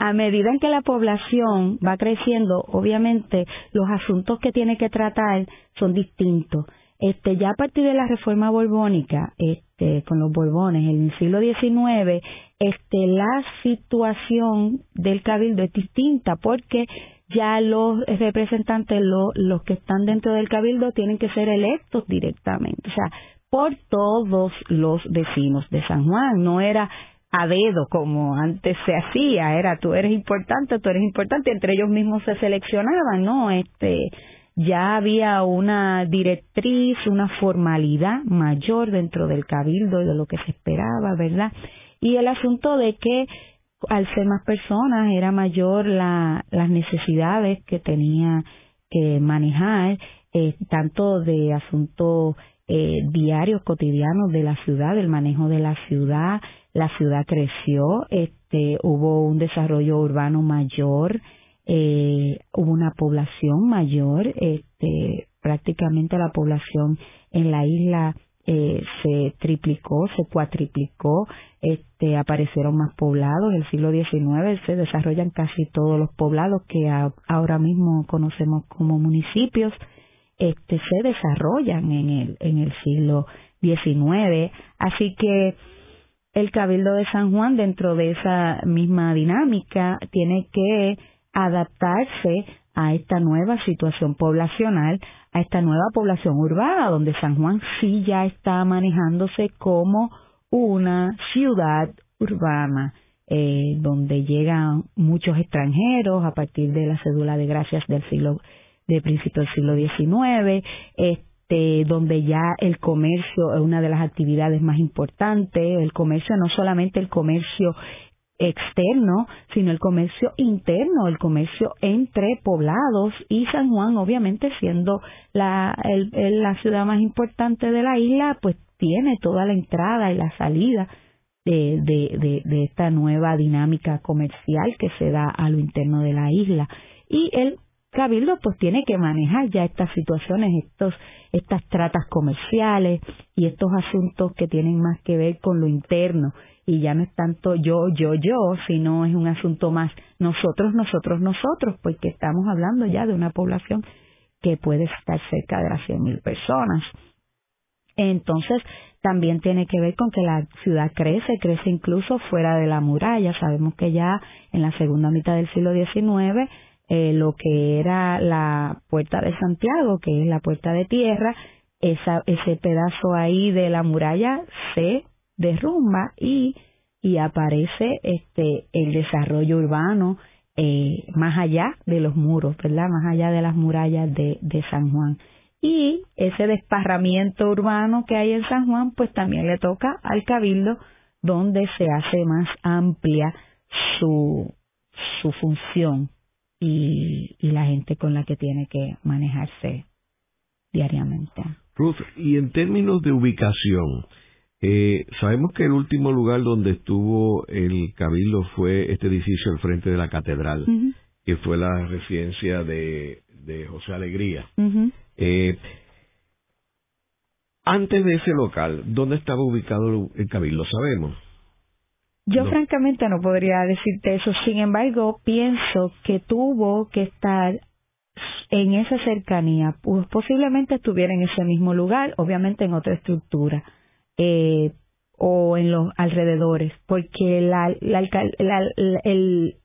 A medida en que la población va creciendo, obviamente los asuntos que tiene que tratar son distintos. Este, ya a partir de la reforma borbónica, este, con los borbones, en el siglo XIX, este, la situación del cabildo es distinta porque ya los representantes, los que están dentro del cabildo, tienen que ser electos directamente, o sea, por todos los vecinos de San Juan, no era a dedo como antes se hacía, era tú eres importante, tú eres importante, entre ellos mismos se seleccionaban, ¿no? Este, ya había una directriz, una formalidad mayor dentro del cabildo y de lo que se esperaba, ¿verdad? Y el asunto de que al ser más personas era mayor la, las necesidades que tenía que manejar, eh, tanto de asuntos eh, diarios, cotidianos de la ciudad, del manejo de la ciudad. La ciudad creció, este, hubo un desarrollo urbano mayor, eh, hubo una población mayor, este, prácticamente la población en la isla eh, se triplicó, se cuatriplicó, este, aparecieron más poblados. En el siglo XIX se desarrollan casi todos los poblados que ahora mismo conocemos como municipios, este, se desarrollan en el, en el siglo XIX. Así que el Cabildo de San Juan, dentro de esa misma dinámica, tiene que adaptarse a esta nueva situación poblacional, a esta nueva población urbana, donde San Juan sí ya está manejándose como una ciudad urbana, eh, donde llegan muchos extranjeros a partir de la cédula de gracias del siglo de principio del siglo XIX, este, donde ya el comercio es una de las actividades más importantes, el comercio no solamente el comercio externo, sino el comercio interno, el comercio entre poblados y San Juan, obviamente siendo la, ciudad más importante de la isla, pues tiene toda la entrada y la salida de, de, de, esta nueva dinámica comercial que se da a lo interno de la isla. Y el Cabildo pues tiene que manejar ya estas situaciones, estos, estas tratas comerciales y estos asuntos que tienen más que ver con lo interno y ya no es tanto yo, yo, yo, sino es un asunto más nosotros, nosotros, nosotros, porque estamos hablando ya de una población que puede estar cerca de las 100.000 personas. Entonces, también tiene que ver con que la ciudad crece, crece incluso fuera de la muralla. Sabemos que ya en la segunda mitad del siglo XIX, eh, lo que era la puerta de Santiago, que es la puerta de tierra, esa, ese pedazo ahí de la muralla se derrumba y, y aparece este el desarrollo urbano eh, más allá de los muros, ¿verdad? Más allá de las murallas de, de San Juan. Y ese desparramiento urbano que hay en San Juan, pues también le toca al cabildo donde se hace más amplia su, su función y, y la gente con la que tiene que manejarse diariamente. Ruth, y en términos de ubicación, eh, sabemos que el último lugar donde estuvo el cabildo fue este edificio al frente de la catedral, que fue la residencia de, de José Alegría. eh, antes de ese local, ¿dónde estaba ubicado el cabildo? ¿Sabemos? Yo francamente no podría decirte eso, sin embargo, pienso que tuvo que estar en esa cercanía, pues posiblemente estuviera en ese mismo lugar, obviamente en otra estructura, eh, o en los alrededores, porque la, la, el,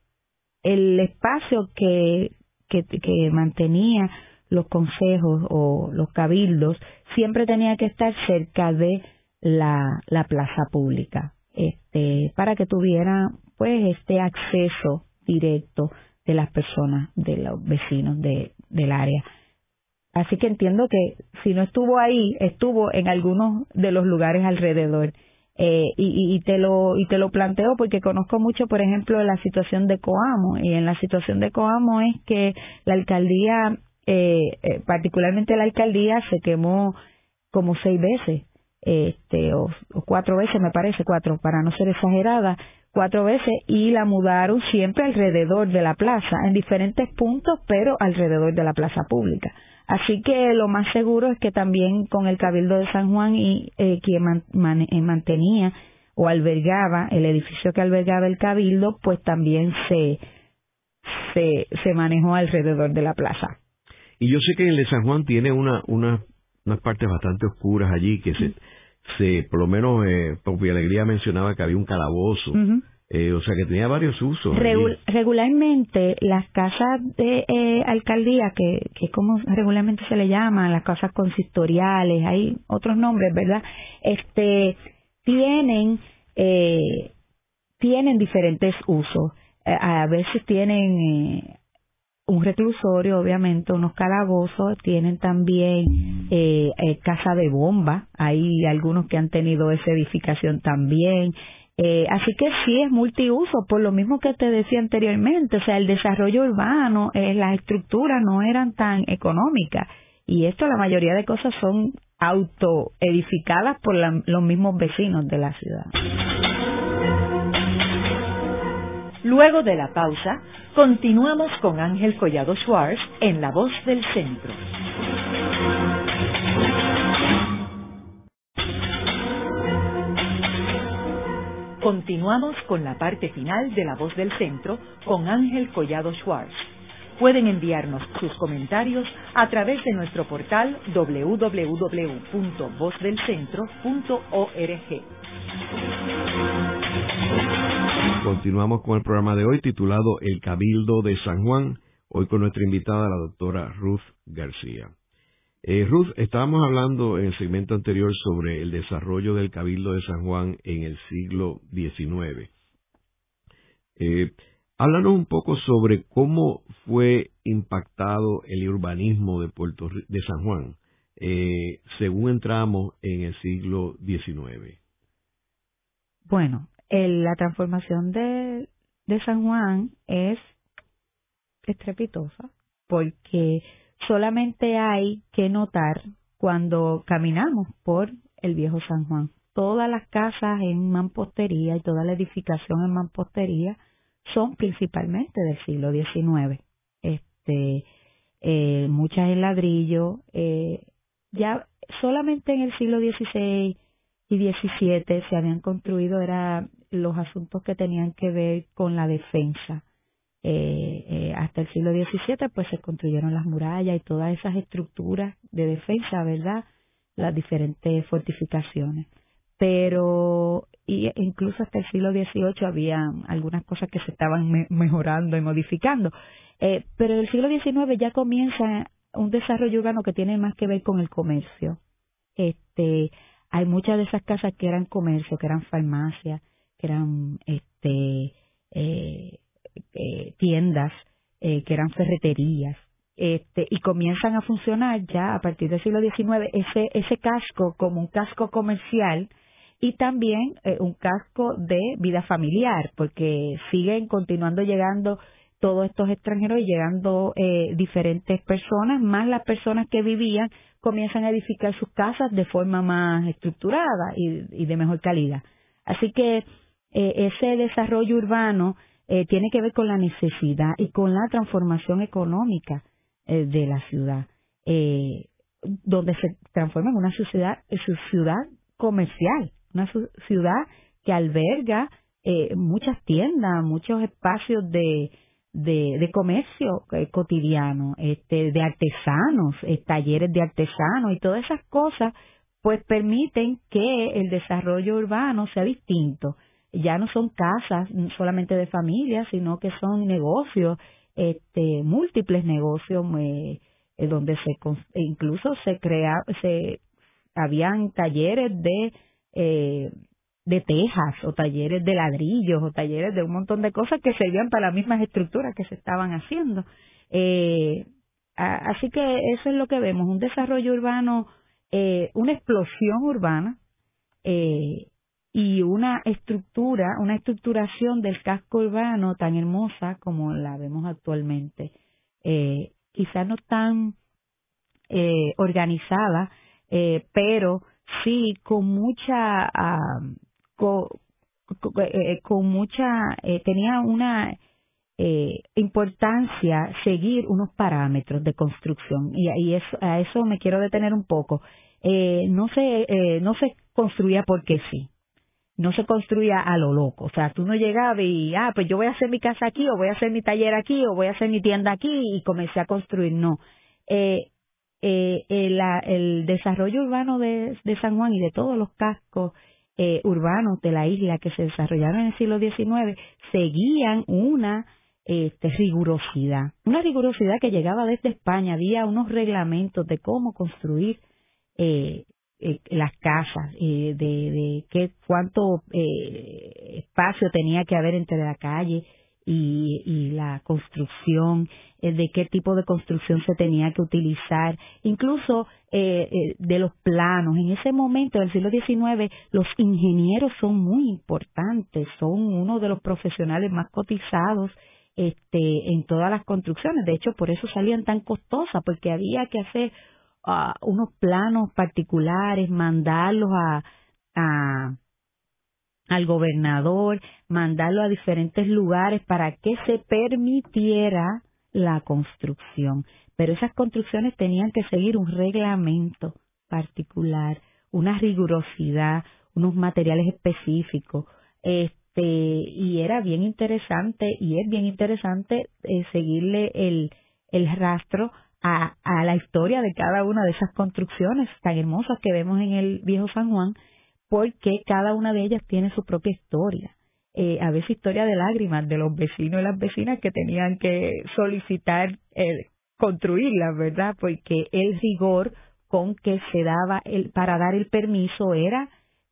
el espacio que, que, que mantenía los consejos o los cabildos siempre tenía que estar cerca de la, la plaza pública, este, para que tuviera pues este acceso directo de las personas, de los vecinos de, del área. Así que entiendo que si no estuvo ahí, estuvo en algunos de los lugares alrededor. Eh, y, y, te lo y te lo planteo porque conozco mucho, por ejemplo, la situación de Coamo y en la situación de Coamo es que la alcaldía, eh, eh, particularmente la alcaldía, se quemó como seis veces, este o, o cuatro veces me parece cuatro para no ser exagerada, cuatro veces y la mudaron siempre alrededor de la plaza, en diferentes puntos, pero alrededor de la plaza pública. Así que lo más seguro es que también con el Cabildo de San Juan y eh, quien eh, mantenía o albergaba el edificio que albergaba el Cabildo, pues también se, se, se manejó alrededor de la plaza. Y yo sé que el de San Juan tiene una, una, unas partes bastante oscuras allí que se, se por lo menos eh, Popi Alegría mencionaba que había un calabozo. Eh, o sea que tenía varios usos. regularmente las casas de eh, alcaldía, que, que como regularmente se le llaman, las casas consistoriales, hay otros nombres, ¿verdad? Este, tienen, eh, tienen diferentes usos. Eh, a veces tienen eh, un reclusorio, obviamente, unos calabozos, tienen también eh, casa de bomba, hay algunos que han tenido esa edificación también. Eh, así que sí es multiuso, por lo mismo que te decía anteriormente, o sea, el desarrollo urbano, eh, las estructuras no eran tan económicas y esto la mayoría de cosas son autoedificadas por los mismos vecinos de la ciudad. Luego de la pausa, continuamos con Ángel Collado Schwartz en La Voz del Centro. Continuamos con la parte final de La Voz del Centro con Ángel Collado Schwartz. Pueden enviarnos sus comentarios a través de nuestro portal www.vozdelcentro.org. Continuamos con el programa de hoy titulado El Cabildo de San Juan, hoy con nuestra invitada, la doctora Ruth García. Eh, Ruth, estábamos hablando en el segmento anterior sobre el desarrollo del Cabildo de San Juan en el siglo XIX. Eh, háblanos un poco sobre cómo fue impactado el urbanismo de Puerto de San Juan eh, según entramos en el siglo XIX. Bueno, la transformación de San Juan es estrepitosa porque solamente hay que notar cuando caminamos por el viejo San Juan. Todas las casas en mampostería y toda la edificación en mampostería son principalmente del siglo XIX. Este, eh, muchas en ladrillo. Eh, ya solamente en el siglo XVI y XVII se habían construido era los asuntos que tenían que ver con la defensa. Eh, eh, hasta el siglo XVII pues se construyeron las murallas y todas esas estructuras de defensa, ¿verdad? las diferentes fortificaciones. Pero y incluso hasta el siglo XVIII había algunas cosas que se estaban mejorando y modificando. Eh, pero en el siglo XIX ya comienza un desarrollo urbano que tiene más que ver con el comercio. Este, hay muchas de esas casas que eran comercio, que eran farmacias, que eran este, eh, eh, tiendas, eh, que eran ferreterías, este, y comienzan a funcionar ya a partir del siglo XIX ese, ese casco como un casco comercial y también eh, un casco de vida familiar, porque siguen continuando llegando todos estos extranjeros y llegando eh, diferentes personas, más las personas que vivían comienzan a edificar sus casas de forma más estructurada y, de mejor calidad. Así que eh, ese desarrollo urbano tiene que ver con la necesidad y con la transformación económica de la ciudad, donde se transforma en una ciudad, ciudad comercial, una ciudad que alberga eh, muchas tiendas, muchos espacios de, de, comercio eh, cotidiano, este, de artesanos, eh, talleres de artesanos y todas esas cosas, pues permiten que el desarrollo urbano sea distinto. Ya no son casas solamente de familias, sino que son negocios, este, múltiples negocios, donde se incluso se crea, se habían talleres de eh, de tejas o talleres de ladrillos o talleres de un montón de cosas que servían para las mismas estructuras que se estaban haciendo. Eh, así que eso es lo que vemos, un desarrollo urbano, eh, una explosión urbana eh, y una estructura, una estructuración del casco urbano tan hermosa como la vemos actualmente. Eh, quizás no tan eh, organizada, eh, pero sí con mucha con, eh, con, mucha eh, tenía una eh, importancia seguir unos parámetros de construcción y, y eso, a eso me quiero detener un poco eh, no se eh, no se construía porque sí no se construía a lo loco. O sea tú no llegabas y ah pues yo voy a hacer mi casa aquí o voy a hacer mi taller aquí o voy a hacer mi tienda aquí y comencé a construir. No. Eh, eh, el, el, desarrollo urbano de, de, San Juan y de todos los cascos eh, urbanos de la isla que se desarrollaron en el siglo XIX seguían una este, rigurosidad, una rigurosidad que llegaba desde España, había unos reglamentos de cómo construir eh, eh las casas, eh, de, qué cuánto eh, espacio tenía que haber entre la calle y, la construcción, eh, de qué tipo de construcción se tenía que utilizar, incluso eh, eh, de los planos. En ese momento, del siglo XIX, los ingenieros son muy importantes, son uno de los profesionales más cotizados este, en todas las construcciones. De hecho, por eso salían tan costosas, porque había que hacer uh, unos planos particulares, mandarlos a, a al gobernador, mandarlo a diferentes lugares para que se permitiera la construcción. Pero esas construcciones tenían que seguir un reglamento particular, una rigurosidad, unos materiales específicos. Este, y era bien interesante, y es bien interesante eh, seguirle el rastro a, a la historia de cada una de esas construcciones tan hermosas que vemos en el viejo San Juan, porque cada una de ellas tiene su propia historia. Eh, a veces historia de lágrimas de los vecinos y las vecinas que tenían que solicitar eh, construirlas, ¿verdad? Porque el rigor con que se daba el, para dar el permiso era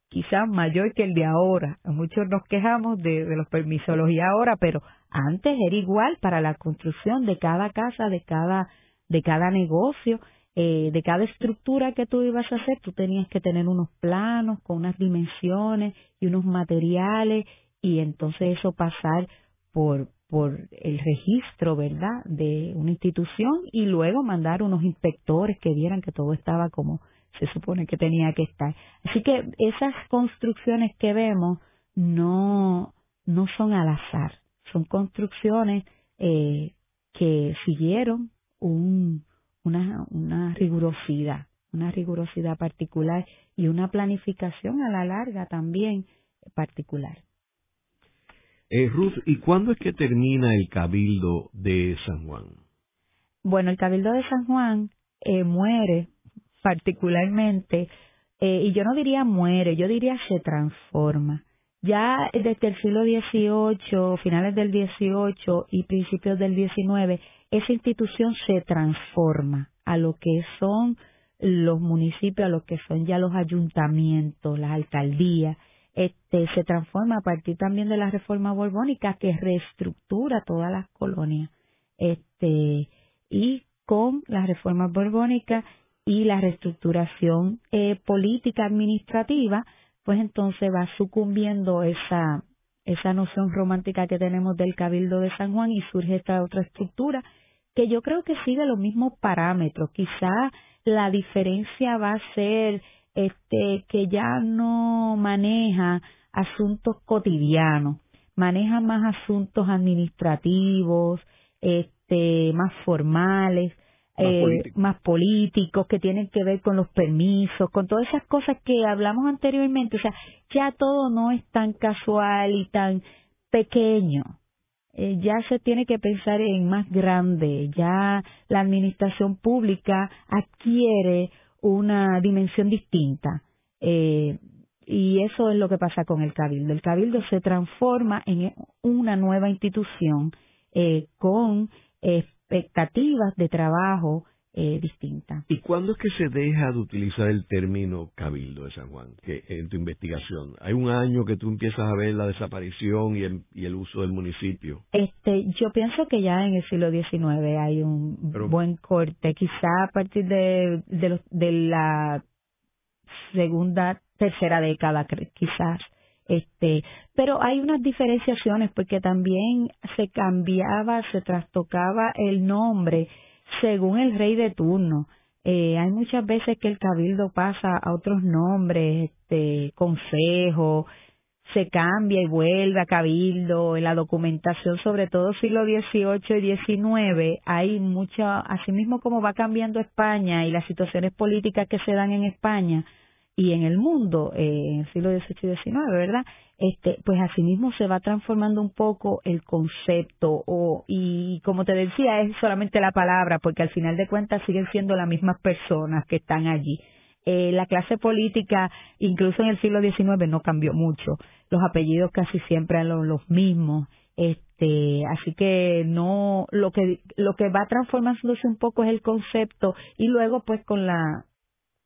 quizás mayor que el de ahora. Muchos nos quejamos de, de los permisos y ahora, pero antes era igual para la construcción de cada casa, de cada, de cada negocio eh, de cada estructura que tú ibas a hacer, tú tenías que tener unos planos con unas dimensiones y unos materiales y entonces eso pasar por por el registro, ¿verdad?, de una institución y luego mandar unos inspectores que vieran que todo estaba como se supone que tenía que estar. Así que esas construcciones que vemos no no son al azar, son construcciones eh, que siguieron un una, una rigurosidad, una rigurosidad particular y una planificación a la larga también particular. Eh, Ruth, ¿y cuándo es que termina el Cabildo de San Juan? Bueno, el Cabildo de San Juan eh, muere particularmente, eh, y yo no diría muere, yo diría se transforma. Ya desde el siglo XVIII, finales del XVIII y principios del XIX, esa institución se transforma a lo que son los municipios, a lo que son ya los ayuntamientos, las alcaldías, este, se transforma a partir también de la reforma borbónica que reestructura todas las colonias. Este, y con la reforma borbónica y la reestructuración eh, política administrativa, pues entonces va sucumbiendo esa, esa noción romántica que tenemos del Cabildo de San Juan y surge esta otra estructura que yo creo que sigue los mismos parámetros. Quizá la diferencia va a ser este que ya no maneja asuntos cotidianos, maneja más asuntos administrativos, este más formales, eh, más, políticos, que tienen que ver con los permisos, con todas esas cosas que hablamos anteriormente. O sea, ya todo no es tan casual y tan pequeño. Eh, ya se tiene que pensar en más grande. Ya la administración pública adquiere una dimensión distinta. Eh, y eso es lo que pasa con el cabildo. El cabildo se transforma en una nueva institución eh, con expectativas de trabajo eh, distintas. ¿Y cuándo es que se deja de utilizar el término cabildo de San Juan que, en tu investigación? ¿Hay un año que tú empiezas a ver la desaparición y el, y el uso del municipio? Este, yo pienso que ya en el siglo XIX hay un buen corte, quizá a partir de, de, de la segunda, tercera década, quizás este pero hay unas diferenciaciones porque también se cambiaba se trastocaba el nombre según el rey de turno eh, hay muchas veces que el cabildo pasa a otros nombres este consejo se cambia y vuelve a cabildo en la documentación sobre todo siglo XVIII y XIX hay mucha asimismo como va cambiando España y las situaciones políticas que se dan en España y en el mundo eh, en el siglo XVIII y XIX, ¿verdad? Este, pues asimismo se va transformando un poco el concepto o y como te decía es solamente la palabra porque al final de cuentas siguen siendo las mismas personas que están allí. Eh, la clase política, incluso en el siglo XIX, no cambió mucho. Los apellidos casi siempre eran los, mismos. Este, así que no, lo que, lo que va transformándose un poco es el concepto y luego pues con la,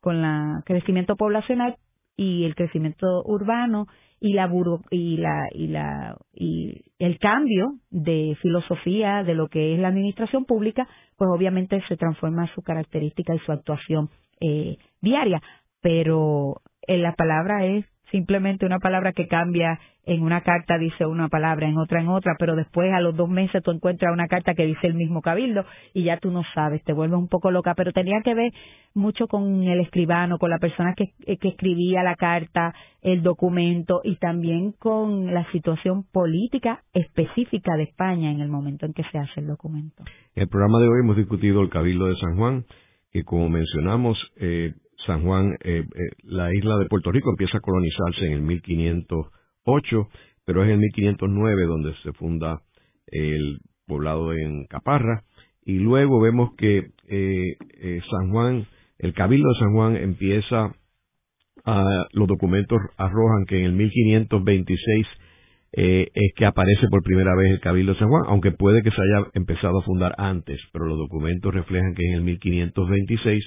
con el crecimiento poblacional y el crecimiento urbano y la y la y la y el cambio de filosofía de lo que es la administración pública pues obviamente se transforma su característica y su actuación eh, diaria. Pero en la palabra es simplemente una palabra que cambia en una carta dice una palabra, en otra en otra, pero después a los dos meses tú encuentras una carta que dice el mismo cabildo y ya tú no sabes, te vuelves un poco loca, pero tenía que ver mucho con el escribano, con la persona que, que escribía la carta, el documento y también con la situación política específica de España en el momento en que se hace el documento. En el programa de hoy hemos discutido el cabildo de San Juan, que como mencionamos, eh, San Juan, eh, eh, la isla de Puerto Rico empieza a colonizarse en el 1508, pero es en el 1509 donde se funda el poblado en Caparra, y luego vemos que eh, San Juan, el Cabildo de San Juan empieza, a, los documentos arrojan que en el 1526 es que aparece por primera vez el Cabildo de San Juan, aunque puede que se haya empezado a fundar antes, pero los documentos reflejan que en el 1526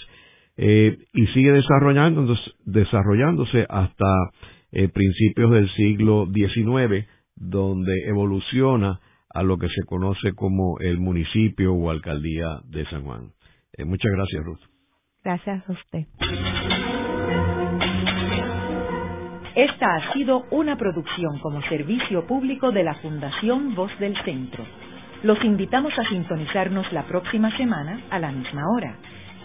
eh, y sigue desarrollándose, desarrollándose hasta eh, principios del siglo XIX, donde evoluciona a lo que se conoce como el municipio o alcaldía de San Juan. Eh, muchas gracias, Ruth. Gracias a usted. Esta ha sido una producción como servicio público de la Fundación Voz del Centro. Los invitamos a sintonizarnos la próxima semana a la misma hora.